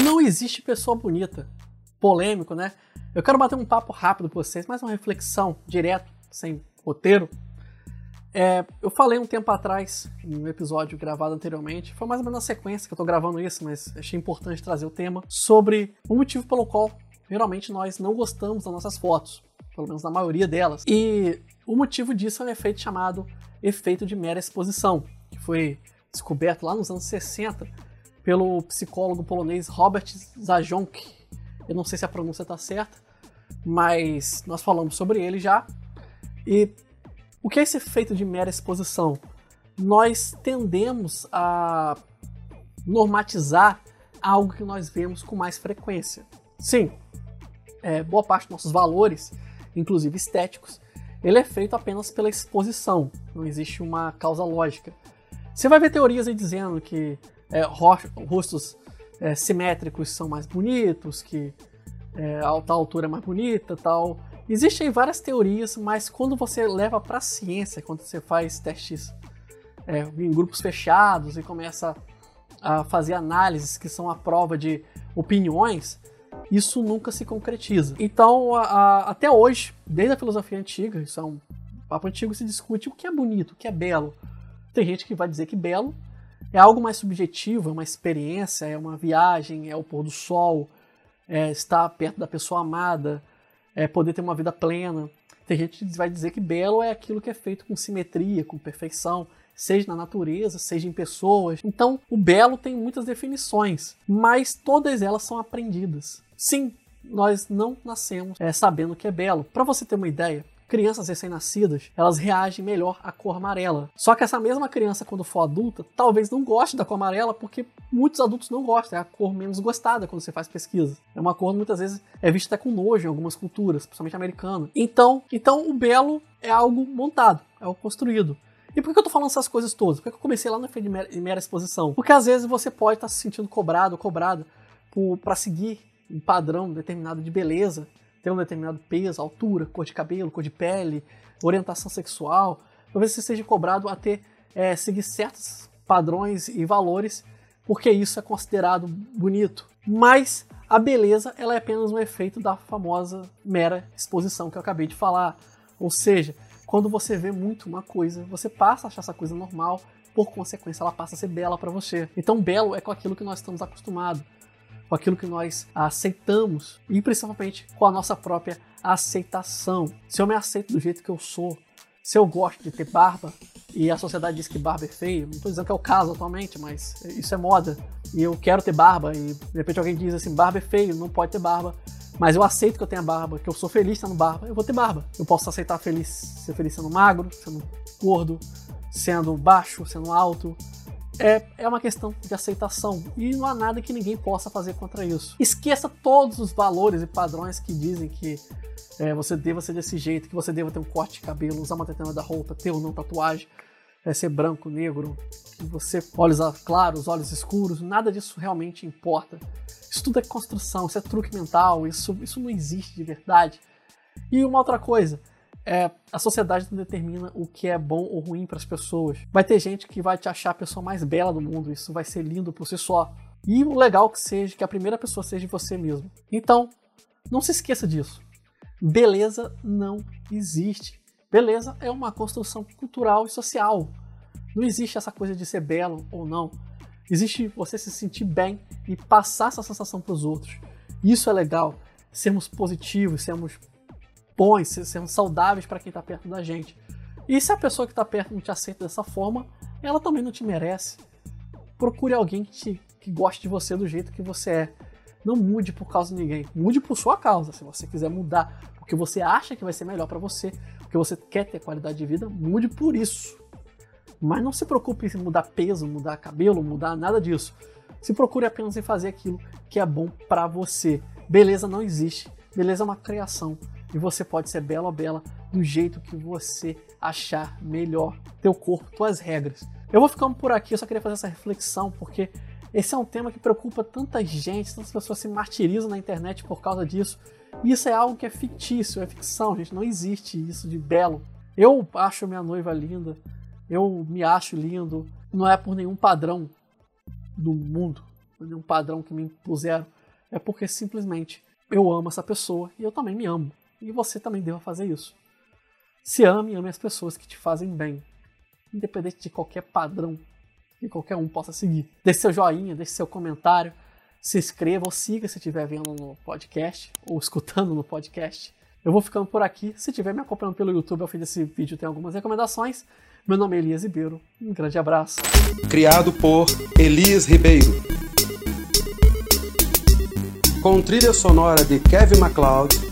Não existe pessoa bonita. Polêmico, né? Eu quero bater um papo rápido com vocês, mais uma reflexão direto, sem roteiro. É, eu falei um tempo atrás, um episódio gravado anteriormente, foi mais ou menos na sequência que eu tô gravando isso, mas achei importante trazer o tema, sobre o motivo pelo qual geralmente nós não gostamos das nossas fotos, pelo menos na maioria delas. E o motivo disso é um efeito chamado efeito de mera exposição, que foi descoberto lá nos anos 60 pelo psicólogo polonês Robert Zajonc. Eu não sei se a pronúncia está certa, mas nós falamos sobre ele já. E o que é esse efeito de mera exposição? Nós tendemos a normatizar algo que nós vemos com mais frequência. Sim, é, boa parte dos nossos valores, inclusive estéticos, ele é feito apenas pela exposição, não existe uma causa lógica. Você vai ver teorias aí dizendo que é, rostos é, simétricos são mais bonitos, que é, a tal altura é mais bonita, tal. Existem várias teorias, mas quando você leva para a ciência, quando você faz testes é, em grupos fechados e começa a fazer análises que são a prova de opiniões, isso nunca se concretiza. Então, a, a, até hoje, desde a filosofia antiga, isso é um papo antigo, se discute o que é bonito, o que é belo. Tem gente que vai dizer que belo é algo mais subjetivo, é uma experiência, é uma viagem, é o pôr do sol, é estar perto da pessoa amada, é poder ter uma vida plena. Tem gente que vai dizer que belo é aquilo que é feito com simetria, com perfeição, seja na natureza, seja em pessoas. Então, o belo tem muitas definições, mas todas elas são aprendidas. Sim, nós não nascemos é, sabendo que é belo. Para você ter uma ideia, crianças recém-nascidas, elas reagem melhor à cor amarela. Só que essa mesma criança, quando for adulta, talvez não goste da cor amarela, porque muitos adultos não gostam, é a cor menos gostada quando você faz pesquisa. É uma cor muitas vezes é vista até com nojo em algumas culturas, principalmente americana. Então, então o belo é algo montado, é algo construído. E por que eu tô falando essas coisas todas? Por que eu comecei lá no efeito de mera, exposição? Porque às vezes você pode estar tá se sentindo cobrado cobrada para seguir um padrão determinado de beleza ter um determinado peso, altura, cor de cabelo, cor de pele, orientação sexual. Talvez você seja cobrado a ter é, seguir certos padrões e valores, porque isso é considerado bonito. Mas a beleza ela é apenas um efeito da famosa mera exposição que eu acabei de falar. Ou seja, quando você vê muito uma coisa, você passa a achar essa coisa normal, por consequência ela passa a ser bela para você. Então belo é com aquilo que nós estamos acostumados com aquilo que nós aceitamos e principalmente com a nossa própria aceitação. Se eu me aceito do jeito que eu sou, se eu gosto de ter barba e a sociedade diz que barba é feio, não estou dizendo que é o caso atualmente, mas isso é moda e eu quero ter barba e de repente alguém diz assim, barba é feio, não pode ter barba. Mas eu aceito que eu tenha barba, que eu sou feliz tendo barba, eu vou ter barba. Eu posso aceitar feliz, ser feliz sendo magro, sendo gordo, sendo baixo, sendo alto, é, é uma questão de aceitação e não há nada que ninguém possa fazer contra isso. Esqueça todos os valores e padrões que dizem que é, você deva ser desse jeito, que você deva ter um corte de cabelo, usar uma determinada roupa, ter ou não tatuagem, é, ser branco, negro, que você olhos claros, olhos escuros, nada disso realmente importa. Isso tudo é construção, isso é truque mental, isso, isso não existe de verdade. E uma outra coisa, é, a sociedade não determina o que é bom ou ruim para as pessoas. Vai ter gente que vai te achar a pessoa mais bela do mundo, isso vai ser lindo por si só. E o legal que seja que a primeira pessoa seja você mesmo. Então, não se esqueça disso. Beleza não existe. Beleza é uma construção cultural e social. Não existe essa coisa de ser belo ou não. Existe você se sentir bem e passar essa sensação para os outros. Isso é legal. Sermos positivos, sermos bons, sendo saudáveis para quem está perto da gente. E se a pessoa que está perto não te aceita dessa forma, ela também não te merece. Procure alguém que, te, que goste de você do jeito que você é. Não mude por causa de ninguém. Mude por sua causa. Se você quiser mudar porque você acha que vai ser melhor para você, porque você quer ter qualidade de vida, mude por isso. Mas não se preocupe em mudar peso, mudar cabelo, mudar nada disso. Se procure apenas em fazer aquilo que é bom para você. Beleza não existe. Beleza é uma criação. E você pode ser bela ou bela do jeito que você achar melhor. Teu corpo, tuas regras. Eu vou ficando por aqui, eu só queria fazer essa reflexão, porque esse é um tema que preocupa tanta gente, tantas pessoas se martirizam na internet por causa disso. E isso é algo que é fictício, é ficção, gente. Não existe isso de belo. Eu acho minha noiva linda, eu me acho lindo. Não é por nenhum padrão do mundo. é nenhum padrão que me impuseram. É porque simplesmente eu amo essa pessoa e eu também me amo. E você também deva fazer isso. Se ame ame as pessoas que te fazem bem. Independente de qualquer padrão que qualquer um possa seguir. Deixe seu joinha, deixe seu comentário, se inscreva ou siga se estiver vendo no podcast ou escutando no podcast. Eu vou ficando por aqui. Se estiver me acompanhando pelo YouTube ao fim desse vídeo, tem algumas recomendações. Meu nome é Elias Ribeiro. Um grande abraço. Criado por Elias Ribeiro. Com trilha sonora de Kevin MacLeod.